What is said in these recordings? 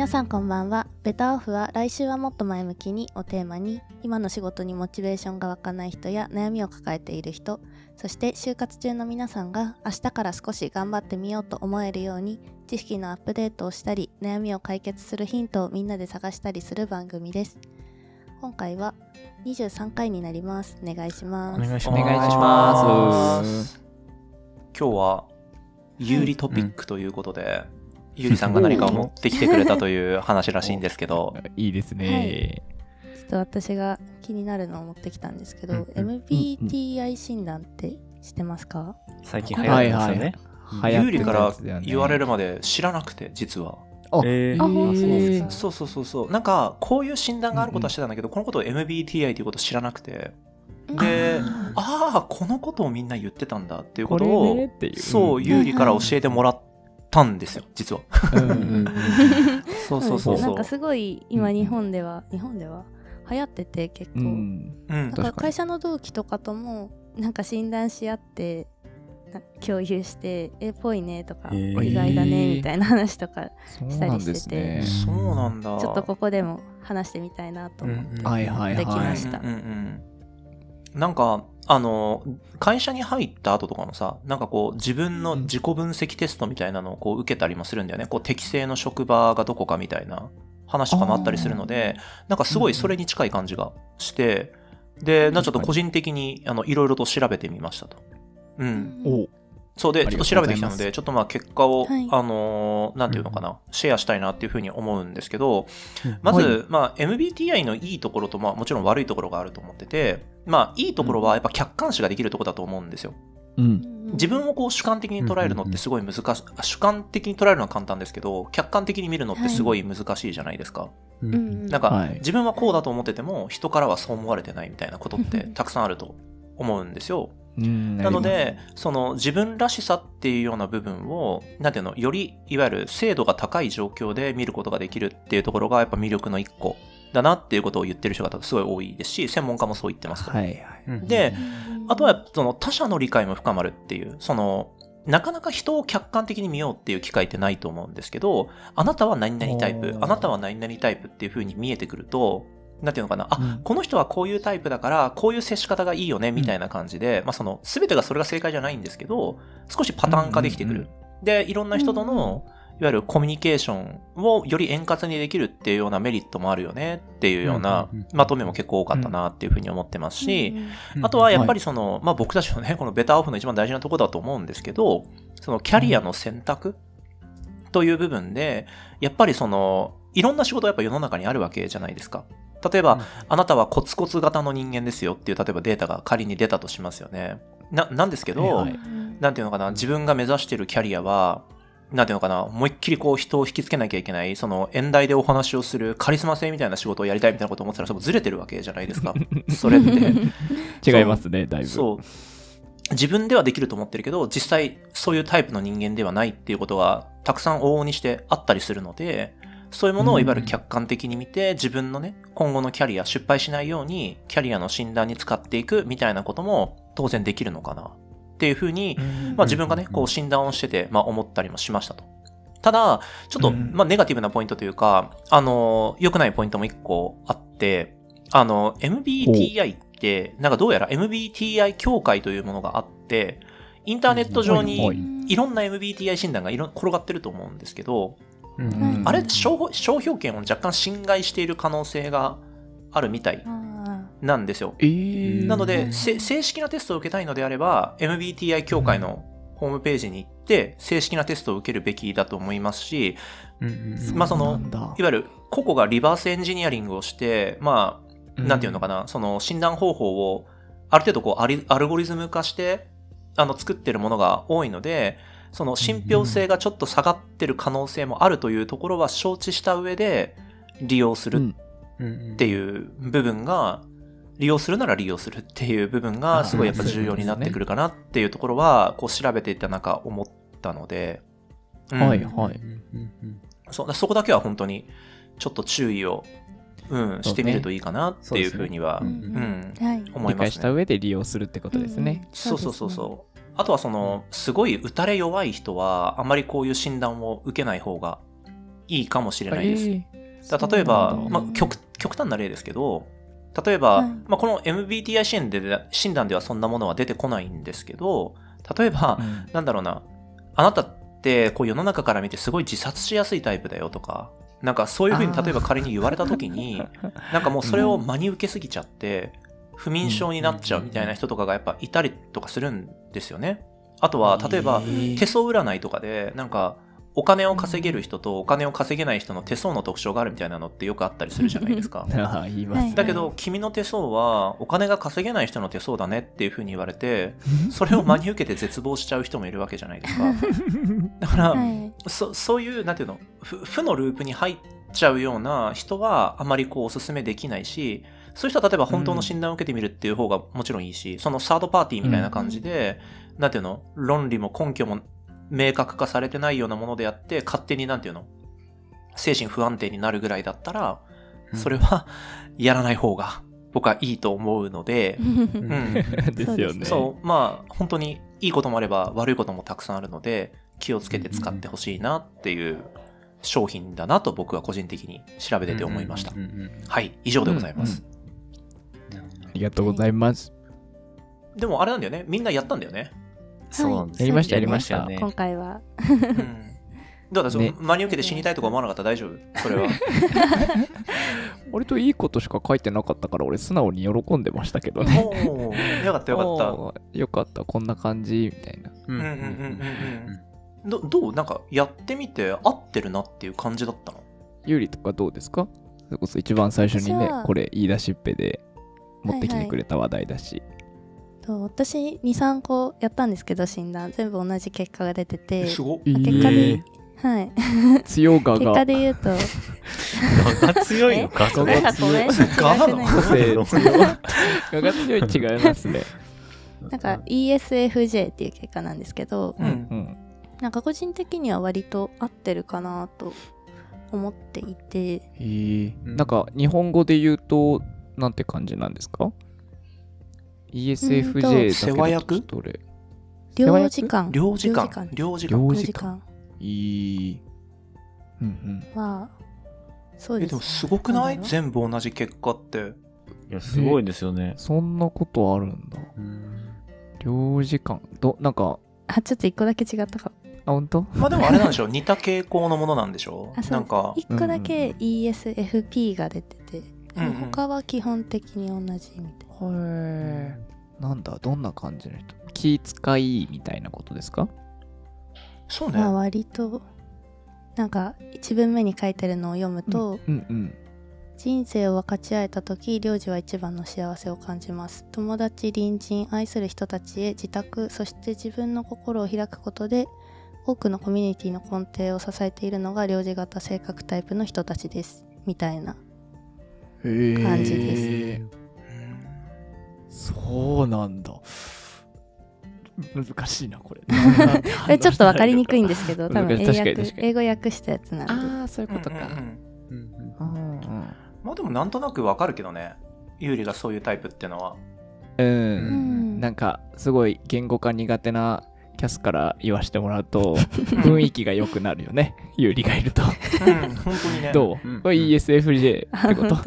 皆さんこんばんは。ベタオフは来週はもっと前向きにをテーマに今の仕事にモチベーションが湧かない人や悩みを抱えている人そして就活中の皆さんが明日から少し頑張ってみようと思えるように知識のアップデートをしたり悩みを解決するヒントをみんなで探したりする番組です。今回は23回になります。お願いします。お願いしお願いします。今日は有利トピックということで、ゆりさんが何かを持ってきてくれたという話らしいんですけど、いいですね。ちょっと私が気になるのを持ってきたんですけど、うんうん MBTI 診断って知ってますか、最近流行ってますよね。流行ってた有利から言われるまで知らなくて、実は。あ、えあ本当ですか。そうそうそうそう。なんか、こういう診断があることは知ってたんだけど、このことを MBTI ということを知らなくて、で、ああ、このことをみんな言ってたんだっていうこことれを、ねっていう。そう、有利から教えてもらったんですよ、実は。そうそうそうそうなんか。すごい今日本では、日本では流行ってて結構、うん。うんだか会社の同期とかともなんか診断し合ってな共有してえっぽいねとか、へー意外だねみたいな話とかそうなんですね。そうなんだ。ちょっとここでも話してみたいなと思って、はいはいできまはい。したうんうんうんなんか、あの、会社に入った後とかもさ、なんかこう、自分の自己分析テストみたいなのをこう受けたりもするんだよね。こう、適正の職場がどこかみたいな話とかもあったりするので、なんかすごいそれに近い感じがして、で、なちょっと個人的に、あの、いろいろと調べてみましたと。うん。おそうで、ちょっと調べてきたので、ちょっとまあ結果を、はい。あのーなんていうのかな、シェアしたいなっていうふうに思うんですけど、まず、はい。まあ MBTI のいいところと、まあもちろん悪いところがあると思ってて、まあいいところはやっぱ客観視ができるところだと思うんですよ。うん。自分をこう主観的に捉えるのってすごい難しい、あ主観的に捉えるのは簡単ですけど、客観的に見るのってすごい難しいじゃないですか。うん。うん。なんか、はい。自分はこうだと思ってても、人からはそう思われてないみたいなことってたくさんあると思うんですよ。うん。なの、で、その自分らしさっていうような部分を、なんていうの、よりいわゆる精度が高い状況で見ることができるっていうところがやっぱ魅力の一個だなっていうことを言ってる人がすごい多いですし、専門家もそう言ってますと。はいはい。で、あとはその他者の理解も深まるっていう、その、なかなか人を客観的に見ようっていう機会ってないと思うんですけど、あなたは何々タイプあなたは何々タイプっていう風に見えてくると、なんていうのかな、あ、うん。この人はこういうタイプだから、こういう接し方がいいよね、みたいな感じで、まあその、すべてがそれが正解じゃないんですけど、少しパターン化できてくる。うんうんで、いろんな人との、いわゆるコミュニケーションをより円滑にできるっていうようなメリットもあるよねっていうようなうんうんうんまとめも結構多かったなっていうふうに思ってますし、うんあとはやっぱりその、まあ僕たちのね、このベターオフの一番大事なところだと思うんですけど、そのキャリアの選択という部分で、やっぱりその、いろんな仕事はやっぱ世の中にあるわけじゃないですか。例えば、あなたはコツコツ型の人間ですよっていう、例えばデータが仮に出たとしますよね。な、なんですけど、はいはいなんていうのかな、自分が目指しているキャリアは、なんていうのかな、思いっきりこう人を引きつけなきゃいけない、その演題でお話をするカリスマ性みたいな仕事をやりたいみたいなことを思ってたら、そずれてるわけじゃないですか。それって。違いますね、だいぶ。そう。自分ではできると思ってるけど、実際そういうタイプの人間ではないっていうことがたくさん往々にしてあったりするので、そういうものをいわゆる客観的に見て、自分のね、今後のキャリア、失敗しないように、キャリアの診断に使っていくみたいなことも当然できるのかなっていうふうに、まあ自分がね、こう診断をしてて、まあ思ったりもしましたと。ただ、ちょっと、うん。まあネガティブなポイントというか、あの、良くないポイントも一個あって、あの、MBTI って、なんかどうやら MBTI 協会というものがあって、インターネット上にいろんな MBTI 診断がいろ転がってると思うんですけど、うん。うんあれ、商商標権を若干侵害している可能性があるみたいあなんですよ。えー。なので、正式なテストを受けたいのであれば、MBTI 協会のホームページに行って、正式なテストを受けるべきだと思いますし、まあそのいわゆる個々がリバースエンジニアリングをして、まあ、なんていうのかな、その診断方法をある程度こうアルゴリズム化して、あの作ってるものが多いので、その信憑性がちょっと下がってる可能性もあるというところは承知した上で利用するってういう部分が、利用するなら利用するっていう部分がすごいやっぱ重要になってくるかなっていうところは、こう調べていた中思ったので、うん。はいはい。そそこだけは本当にちょっと注意を、うん、してみるといいかなっていうふうには、ーううん。んうん、はい。思いますね。理解した上で利用するってことですね。そうそうそうそう。あとはその、すごい打たれ弱い人は、あまりこういう診断を受けない方がいいかもしれないです。えだ例えば、まあ、極極端な例ですけど、例えば、はい。まあ、この MBTI 診断で診断ではそんなものは出てこないんですけど、例えば、うん。なんだろうな、あなたってこう世の中から見てすごい自殺しやすいタイプだよとか、なんかそういうふうに例えば仮に言われた時に、なんかもうそれを真に受けすぎちゃって、不眠症になっちゃうみたいな人とかがやっぱいたりとかするんですよね。あとは、例えば、手相占いとかで、なんか、お金を稼げる人とお金を稼げない人の手相の特徴があるみたいなのってよくあったりするじゃないですか。ああ、言いますね。だけど、君の手相はお金が稼げない人の手相だねっていうふうに言われて、それを真に受けて絶望しちゃう人もいるわけじゃないですか。だから、はいそそういう、なんていうの、ふ負のループに入っちゃうような人はあまりこうおすすめできないし、そういう人は例えば本当の診断を受けてみるっていう方がもちろんいいし、そのサードパーティーみたいな感じで、なんていうの、論理も根拠も明確化されてないようなものであって、勝手になんていうの、精神不安定になるぐらいだったら、それは やらない方が僕はいいと思うので、うん。ですよね。そう、まあ、本当にいいこともあれば悪いこともたくさんあるので、気をつけて使ってほしいなっていう商品だなと僕は個人的に調べてて思いましたうん。うんうんはい、以上でございます。ありがとうございます。でもあれなんだよね、みんなやったんだよね。そうなんですやりましたやりました。今回は。うん。だからその、ね真に受けて死にたいとか思わなかった？ら大丈夫？それは。割といいことしか書いてなかったから、俺素直に喜んでましたけどね。よかったよかった。よかった、こんな感じ、みたいな。うんうんうんうんうんうん。どどう？なんかやってみて合ってるなっていう感じだったの？ゆうりとかどうですか？それこそ一番最初にねこれ言い出しっぺで持ってきてくれた話題だし。と私23個やったんですけど診断。全部同じ結果が出てて。すごっ。え結果ではい。強が 結果がで言うと。画が強いのかそれ。なんかごめんガなの個性強がが強い違いますね。なんか ESFJ っていう結果なんですけど、うん。うん。なんか個人的には割と合ってるかなと思っていて。えーうん。なんか日本語で言うと、なんて感じなんですか ?ESFJ だけ世話役？どちょっと俺、領事館？領事館。領領事館。領領事館。いい。うんはそうえ、ですでもすごくない？全部同じ結果って。いや、すごいですよね。うん。。そんなことあるんだ。うん。領事館。ど、なんか、あちょっと一個だけ違ったかあ、本当？まあでもあれなんでしょう。似た傾向のものなんでしょあそう。なんか、一個だけ ESFP が出てて、うんうん他は基本的に同じみたい。へー。なんだ、どんな感じの人？気使いみたいなことですか？そうね。まあ割となんか一文目に書いてるのを読むと、うん。うん。人生を分かち合えた時領事は一番の幸せを感じます。友達隣人愛する人たちへ自宅そして自分の心を開くことで多くのコミュニティの根底を支えているのが領事型性格タイプの人たちです。みたいな。へえ。感じですそうなんだ。難しいな、これ。これちょっと分かりにくいんですけど 多分英訳英語訳したやつなんでああ、そういううんことか。まあでもなんとなくわかるけどね。ユーリがそういうタイプってのは。うん。ううんんなんか、すごい言語化苦手なキャスから言わせてもらうと、雰囲気が良くなるよね。有利がいると。うん、本当にね。どう、うんこれ ESFJ ってこと？本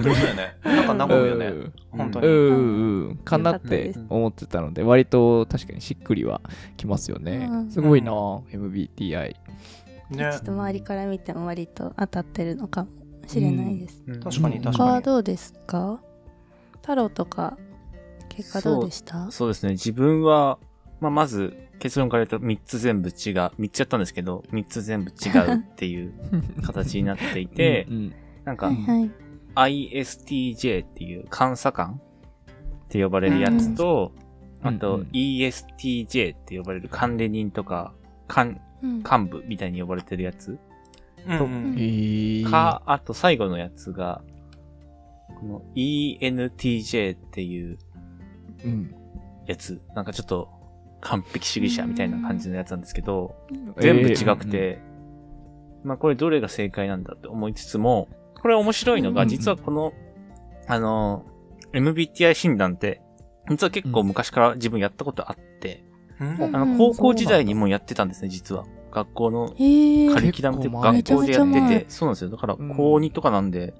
当にそうだよね。なんか和むよね。うんう本当に。んうんかなって思ってたので割と確かにしっくりはきますよね、うんすごいな MBTI ねちょっと周りから見ても割と当たってるのかもしれないです、うん確かにうん確かに。他はどうですか？太郎とか結果どうでした？そうですね。自分は、まあ、まず結論から言うと3つ全部違う。3つやったんですけど、3つ全部違うっていう 形になっていてう、んなんかはいはい。ISTJ っていう監査官って呼ばれるやつと、うん。あとうん ESTJ って呼ばれる管理人とか、幹うん。幹部みたいに呼ばれてるやつうんうん。へー。か、あと最後のやつが、この ENTJ っていううん。やつ。なんかちょっと完璧主義者みたいな感じのやつなんですけど、全部違くて、まあこれどれが正解なんだって思いつつも、これ面白いのが、うん。実はこの、あの、MBTI 診断って、実は結構昔から自分やったことあって、あの、高校時代にもやってたんですね、実は。学校のカリキュラムって学校でやってて、そうなんですよ。だからうん高2とかなんで、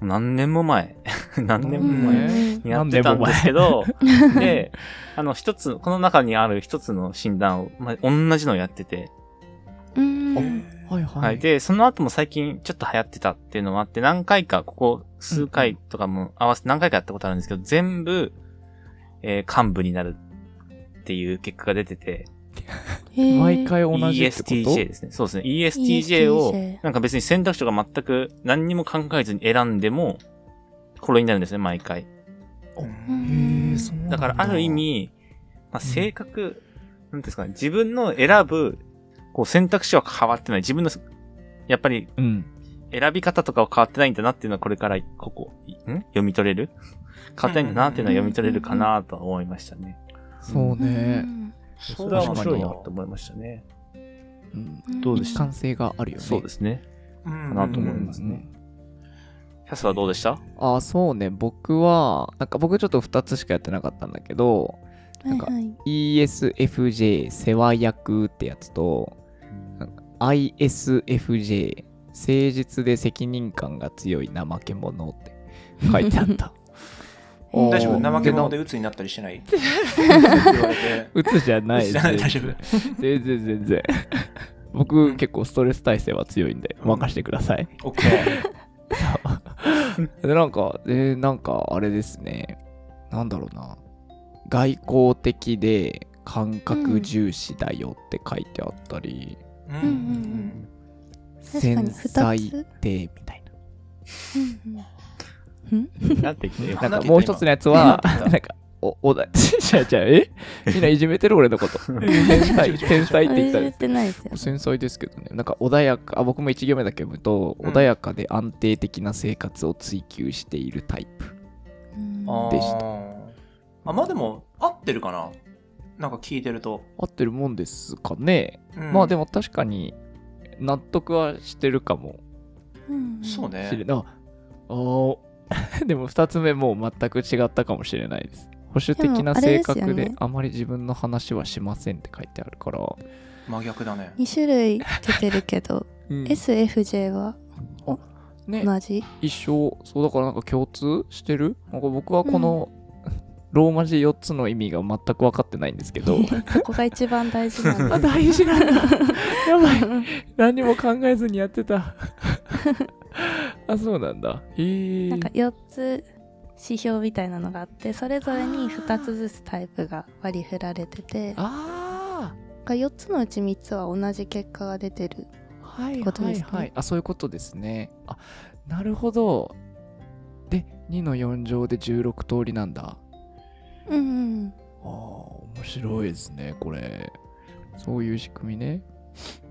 何年も前、何年もうん。前ねにやってたんですけど、で、あの、一つ、この中にある一つの診断を、まあ、同じのをやってて、うん。はいはい。はい。で、その後も最近ちょっと流行ってたっていうのもあって、何回か、ここ数回とかも合わせて何回かやったことあるんですけど、全部、えー幹部になるっていう結果が出てて、毎回同じってこと？ESTJ ですね。そうですね。ESTJ をなんか別に選択肢が全く何にも考えずに選んでも、これになるんですね、毎回。だからある意、味、まあ、性格、なんていうんですかね、自分の選ぶ、こう選択肢は変わってない。自分の、やっぱりうん。選び方とかは変わってないんだなっていうのはこれから、ここ、ん？読み取れる？変わってないんだなっていうのは読み取れるかなとは思いましたね。そうね。それは面白いなんだなと思いましたね。うんどうでした？一貫性があるよね。そうですね。かかなと思いますね。キャスはどうでした？ああ、そうね。僕は、なんか僕ちょっと2つしかやってなかったんだけど、なんかはいはい ESFJ 世話役ってやつと、なんか ISFJ 誠実で責任感が強い怠け者って書いてあった。大丈夫？で怠け者で鬱になったりしない？言われて。うつじゃない鬱じゃない 大丈夫全然全然。僕結構ストレス耐性は強いんで任せてください。オッケー。で、なんか、で、なんか、あれですね。なんだろうな。外交的で感覚重視だよって書いてあったり、うんうんうん繊細でみたいな。うんうんなんて言ってなんかもう一つのやつは、今 なんか、お、おだ、じゃあじゃあ、え？みんないじめてる俺のこと。天才、天才って言ったらてないですよ繊細ですけどね。なんか穏やか、あ僕も一行目だけ読むと、うん穏やかで安定的な生活を追求しているタイプ。でしたあまあでも、合ってるかな？なんか聞いてると。合ってるもんですかね。うんまあでも確かに、納得はしてるかもうんそうね。ああー でも二つ目もう全く違ったかもしれないです。保守的な性格であまり自分の話はしませんって書いてあるから。真逆だね。2種類出てるけど、うん SFJ は？ね、同じ？一緒。そうだからなんか共通してる？なんか僕はこの、ローマ字4つの意味が全く分かってないんですけど。そこが一番大事なんあだ大事なんだ。やばい。何も考えずにやってた。あ、そうなんだ。へえ。なんか4つ指標みたいなのがあってそれぞれに2つずつタイプが割り振られててあ4つのうち3つは同じ結果が出てるあ、はいことですねはいはい。あ、そういうことですね。あ、なるほど。で、2の4乗で16通りなんだ。うんうんああ、面白いですね、これ。そういう仕組みね。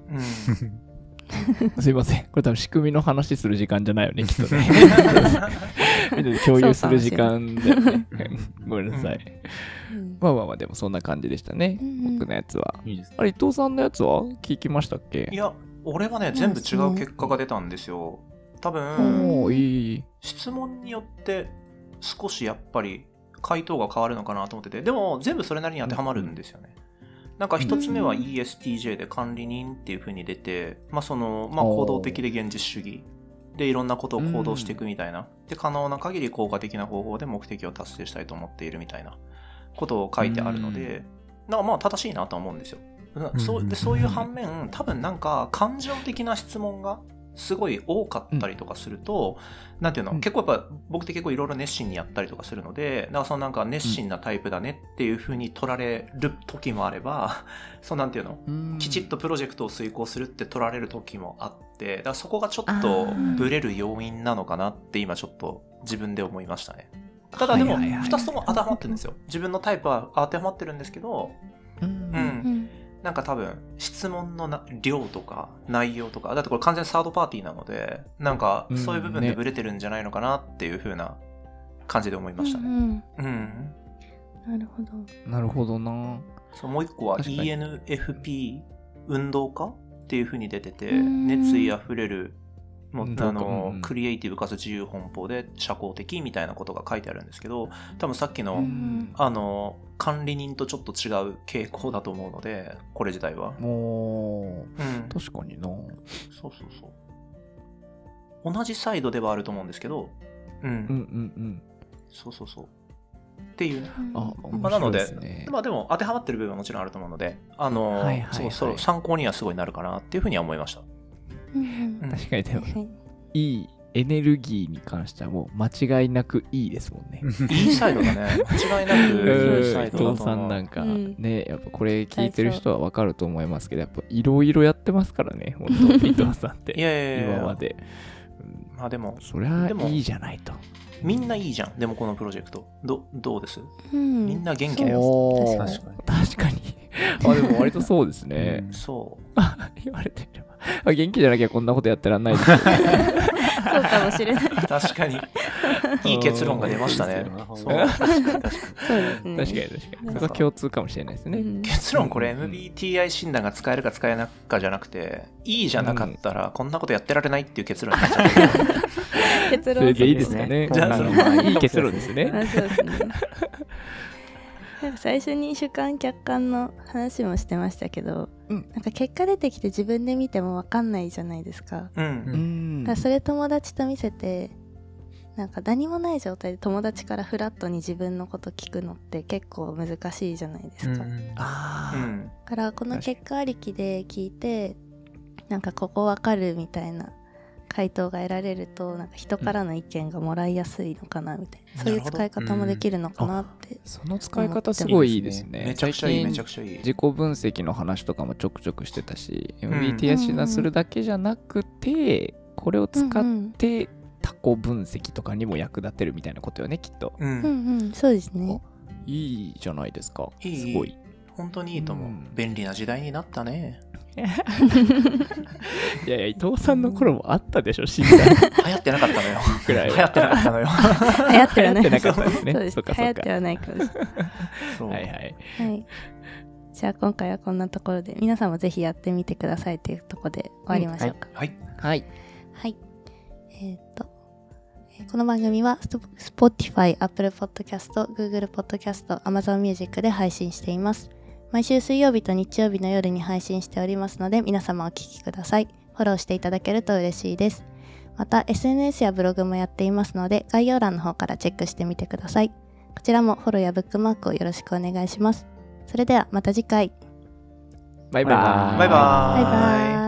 うん。すいません。これ多分仕組みの話する時間じゃないよね、きっとね。みんなで共有する時間だよね。ごめんなさい。うんまあまあまあ、でもそんな感じでしたね。僕のやつは。いいですね。あれ、伊藤さんのやつは？聞きましたっけ？いや、俺はね、全部違う結果が出たんですよ。多分。質問によって少しやっぱり回答が変わるのかなと思ってて、でも全部それなりに当てはまるんですよね。なんか一つ目は ESTJ で管理人っていう風に出て、まあその、まあ行動的で現実主義。で、いろんなことを行動していくみたいな。で、可能な限り効果的な方法で目的を達成したいと思っているみたいなことを書いてあるので、なんかまあ正しいなとは思うんですよ。うんそうでそういう反面、多分なんか感情的な質問がすごい多かったりとかすると、なんていうの、うん。結構やっぱ僕って結構いろいろ熱心にやったりとかするので、だからそのなんか熱心なタイプだねっていう風に取られる時もあれば、そうなんていうの、きちっとプロジェクトを遂行するって取られる時もあって、だからそこがちょっとブレる要因なのかなって今ちょっと自分で思いましたね。ただでも、はいはいはい。2つとも当てはまってるんですよ。自分のタイプは当てはまってるんですけど、うん。うん。うんなんか多分、質問のな量とか内容とか、だってこれ完全サードパーティーなので、なんかうんそういう部分でねブレてるんじゃないのかなっていう風な感じで思いましたね。うんうんうん。なるほどなるほどな。そうもう一個は ENFP 運動家っていう風に出てて、うん熱意あふれる、もあのうんクリエイティブかつ自由奔放で社交的みたいなことが書いてあるんですけど、多分さっきの、うんあの、管理人とちょっと違う傾向だと思うので、これ自体は。もうん。確かにな。そうそうそう。同じサイドではあると思うんですけど、うん。うんうんうん。そうそうそう。っていうね。あ、まあ、なので。まあでも当てはまってる部分はもちろんあると思うので、あの、はいはいはいそうそう参考にはすごいなるかなっていうふうには思いました。うんうんうん確かにでも、はいいいエネルギーに関してはもう間違いなくいいですもんね。いいサイドだね。間違いなくいいサイドだと思う。さんなんかうんね、やっぱこれ聞いてる人はわかると思いますけど、やっぱいろいろやってますからね、本当 伊藤さんって。いやいやいやいや今まで。うんまあでも、そりゃでもいいじゃないと。みんないいじゃん。でもこのプロジェクト。ど、どうです？うんみんな元気だよ。確かに確かに。あ、でも割とそうですね。そう。言われてみれば。あ元気じゃなきゃこんなことやってらんないですよそうかもしれない。確かに。いい結論が出ましたねうん。そう。確かに確かに。そうですね。確かに確かに。そこは共通かもしれないですね。うん結論これうん MBTI 診断が使えるか使えないかじゃなくて、いいじゃなかったらこんなことやってられないっていう結論になっちゃった。結論それでいいですかね。じゃあいい結論ですね。あそうですね。なんか最初に主観客観の話もしてましたけど、うんなんか結果出てきて自分で見ても分かんないじゃないですか。う。うんんだからそれ友達と見せてなんか何もない状態で友達からフラットに自分のこと聞くのって結構難しいじゃないですか。だあーうん。からこの結果ありきで聞いてなんかここ分かるみたいな回答が得られるとなんか人からの意見がもらいやすいのかなみたいな、そういう使い方もできるのかなって、その使い方すごいいいですね。めちゃくちゃいい、めちゃくちゃいい。自己分析の話とかもちょくちょくしてたし、ん MBTI 診断するだけじゃなくて、これを使っうんうんてタコ分析とかにも役立てるみたいなことよね、きっと。う。うんんうんそうですねいいじゃないですか。いいすごい。本当にいいと思ううん。便利な時代になったね。いやいや、伊藤さんの頃もあったでしょ、診断流行ってなかったのよ。くらい流行ってなかったのよ。流行ってはない流行ってなかったですねそうですそっかそっか流行ってはないかもしれないはいはい。はい。じゃあ今回はこんなところで皆さんもぜひやってみてくださいというところで終わりましょうか。はい。はい。はい。えーっと、えーこの番組はスト Spotify、Apple Podcast、Google Podcast、Amazon Music で配信しています。毎週水曜日と日曜日の夜に配信しておりますので皆様お聞きください。フォローしていただけると嬉しいです。また SNS やブログもやっていますので概要欄の方からチェックしてみてください。こちらもフォローやブックマークをよろしくお願いします。それではまた次回。バイバーイ。バイバーイバイバーイ。